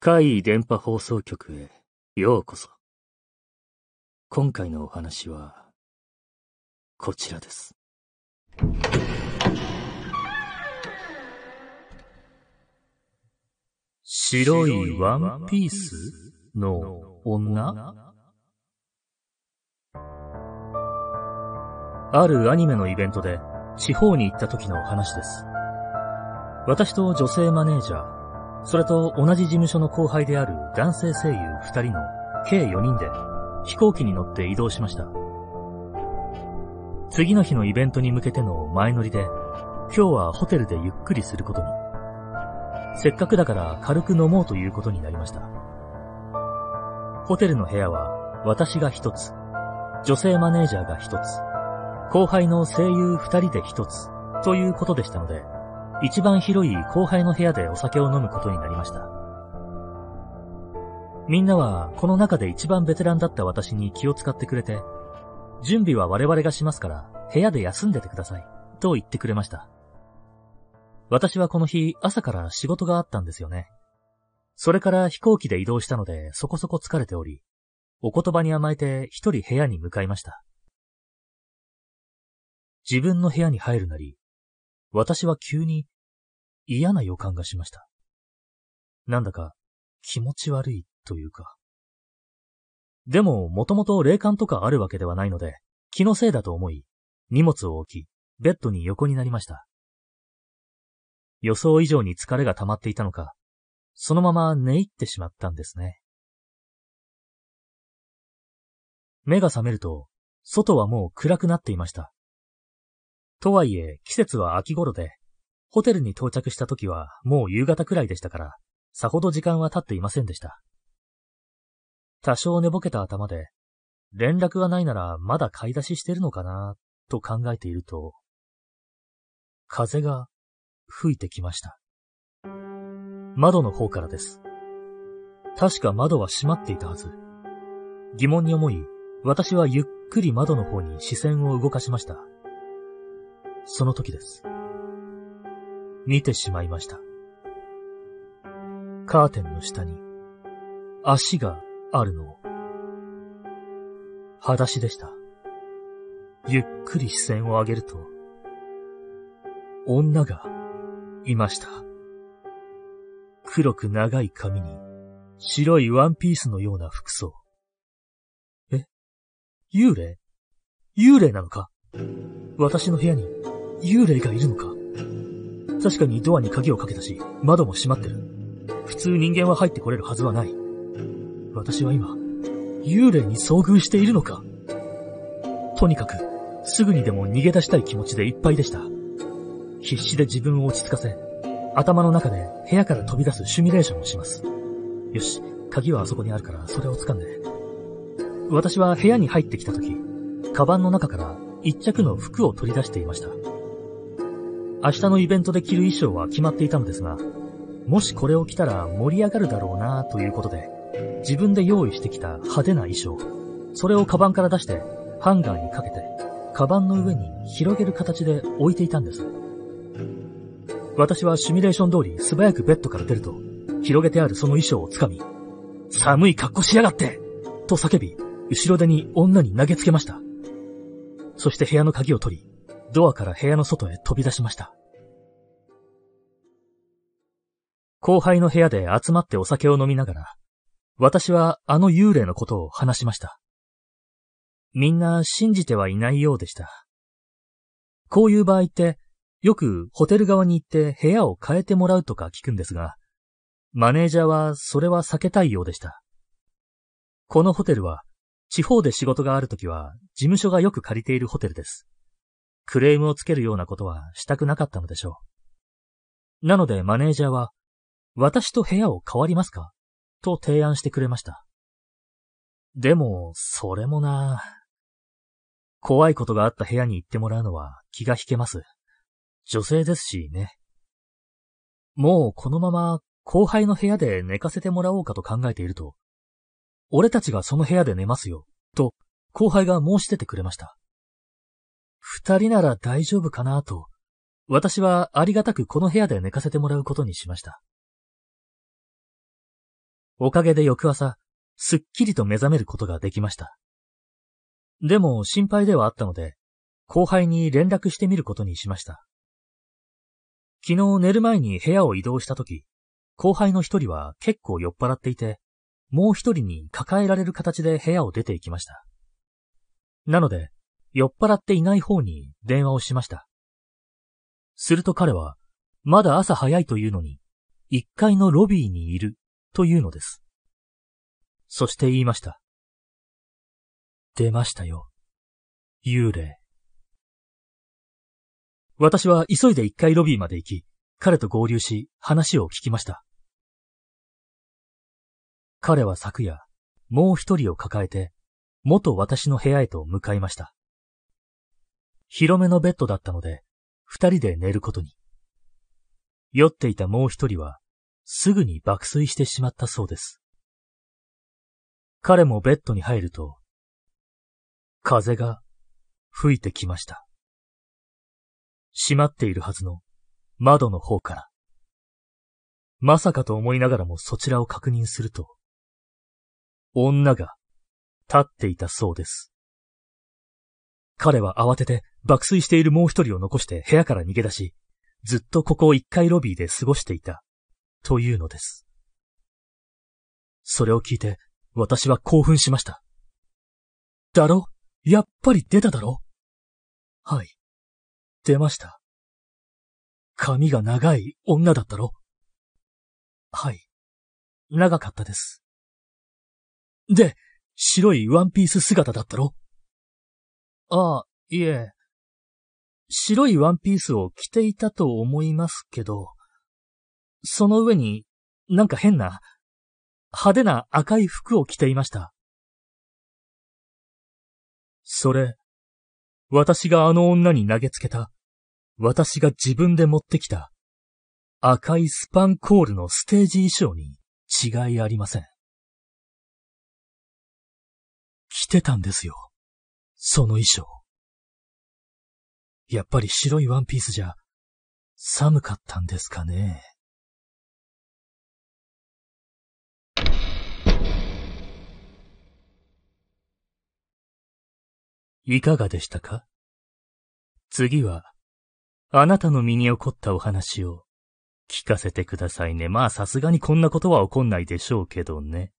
怪異電波放送局へようこそ。今回のお話は、こちらです。白いワンピースの女？あるアニメのイベントで地方に行った時の話です。私と女性マネージャー、それと同じ事務所の後輩である男性声優二人の計4人で飛行機に乗って移動しました。次の日のイベントに向けての前乗りで、今日はホテルでゆっくりすることに。せっかくだから軽く飲もうということになりました。ホテルの部屋は私が一つ、女性マネージャーが一つ、後輩の声優二人で一つということでしたので、一番広い後輩の部屋でお酒を飲むことになりました。みんなはこの中で一番ベテランだった私に気を使ってくれて、準備は我々がしますから部屋で休んでてください、と言ってくれました。私はこの日朝から仕事があったんですよね。それから飛行機で移動したのでそこそこ疲れており、お言葉に甘えて一人部屋に向かいました。自分の部屋に入るなり、私は急に嫌な予感がしました。なんだか気持ち悪いというか。でも、もともと霊感とかあるわけではないので、気のせいだと思い、荷物を置き、ベッドに横になりました。予想以上に疲れが溜まっていたのか、そのまま寝入ってしまったんですね。目が覚めると、外はもう暗くなっていました。とはいえ、季節は秋頃で、ホテルに到着した時はもう夕方くらいでしたから、さほど時間は経っていませんでした。多少寝ぼけた頭で、連絡がないならまだ買い出ししてるのかな、と考えていると、風が吹いてきました。窓の方からです。確か窓は閉まっていたはず。疑問に思い、私はゆっくり窓の方に視線を動かしました。その時です。見てしまいました。カーテンの下に足があるのを。裸足でした。ゆっくり視線を上げると、女がいました。黒く長い髪に白いワンピースのような服装。え？幽霊？幽霊なのか？私の部屋に幽霊がいるのか？確かにドアに鍵をかけたし、窓も閉まってる。普通人間は入ってこれるはずはない。私は今、幽霊に遭遇しているのか？とにかく、すぐにでも逃げ出したい気持ちでいっぱいでした。必死で自分を落ち着かせ、頭の中で部屋から飛び出すシミュレーションをします。よし、鍵はあそこにあるからそれを掴んで。私は部屋に入ってきた時、カバンの中から一着の服を取り出していました。明日のイベントで着る衣装は決まっていたのですが、もしこれを着たら盛り上がるだろうなということで、自分で用意してきた派手な衣装、それをカバンから出してハンガーにかけて、カバンの上に広げる形で置いていたんです。私はシミュレーション通り素早くベッドから出ると、広げてあるその衣装をつかみ、寒い格好しやがってと叫び、後ろ手に女に投げつけました。そして部屋の鍵を取り、ドアから部屋の外へ飛び出しました。後輩の部屋で集まってお酒を飲みながら、私はあの幽霊のことを話しました。みんな信じてはいないようでした。こういう場合って、よくホテル側に行って部屋を変えてもらうとか聞くんですが、マネージャーはそれは避けたいようでした。このホテルは、地方で仕事があるときは、事務所がよく借りているホテルです。クレームをつけるようなことはしたくなかったのでしょう。なのでマネージャーは、私と部屋を変わりますか？と提案してくれました。でも、それもな怖いことがあった部屋に行ってもらうのは気が引けます。女性ですしね。もうこのまま後輩の部屋で寝かせてもらおうかと考えていると、俺たちがその部屋で寝ますよ、と後輩が申し出てくれました。二人なら大丈夫かなと私はありがたくこの部屋で寝かせてもらうことにしました。おかげで翌朝、すっきりと目覚めることができました。でも心配ではあったので、後輩に連絡してみることにしました。昨日寝る前に部屋を移動したとき、後輩の一人は結構酔っ払っていて、もう一人に抱えられる形で部屋を出て行きました。なので、酔っ払っていない方に電話をしました。すると彼は、まだ朝早いというのに、一階のロビーにいるというのです。そして言いました。出ましたよ。幽霊。私は急いで一階ロビーまで行き、彼と合流し、話を聞きました。彼は昨夜、もう一人を抱えて、元私の部屋へと向かいました。広めのベッドだったので、二人で寝ることに。酔っていたもう一人は、すぐに爆睡してしまったそうです。彼もベッドに入ると、風が吹いてきました。閉まっているはずの窓の方から。まさかと思いながらもそちらを確認すると、女が立っていたそうです。彼は慌てて爆睡しているもう一人を残して部屋から逃げ出し、ずっとここを一階ロビーで過ごしていた、というのです。それを聞いて、私は興奮しました。だろ？やっぱり出ただろ？はい。出ました。髪が長い女だったろ？はい。長かったです。で、白いワンピース姿だったろ？ああ、いえ。白いワンピースを着ていたと思いますけど、その上になんか変な、派手な赤い服を着ていました。それ、私があの女に投げつけた、私が自分で持ってきた、赤いスパンコールのステージ衣装に違いありません。着てたんですよ。その衣装。やっぱり白いワンピースじゃ、寒かったんですかね。いかがでしたか？次は、あなたの身に起こったお話を聞かせてくださいね。まあさすがにこんなことは起こんないでしょうけどね。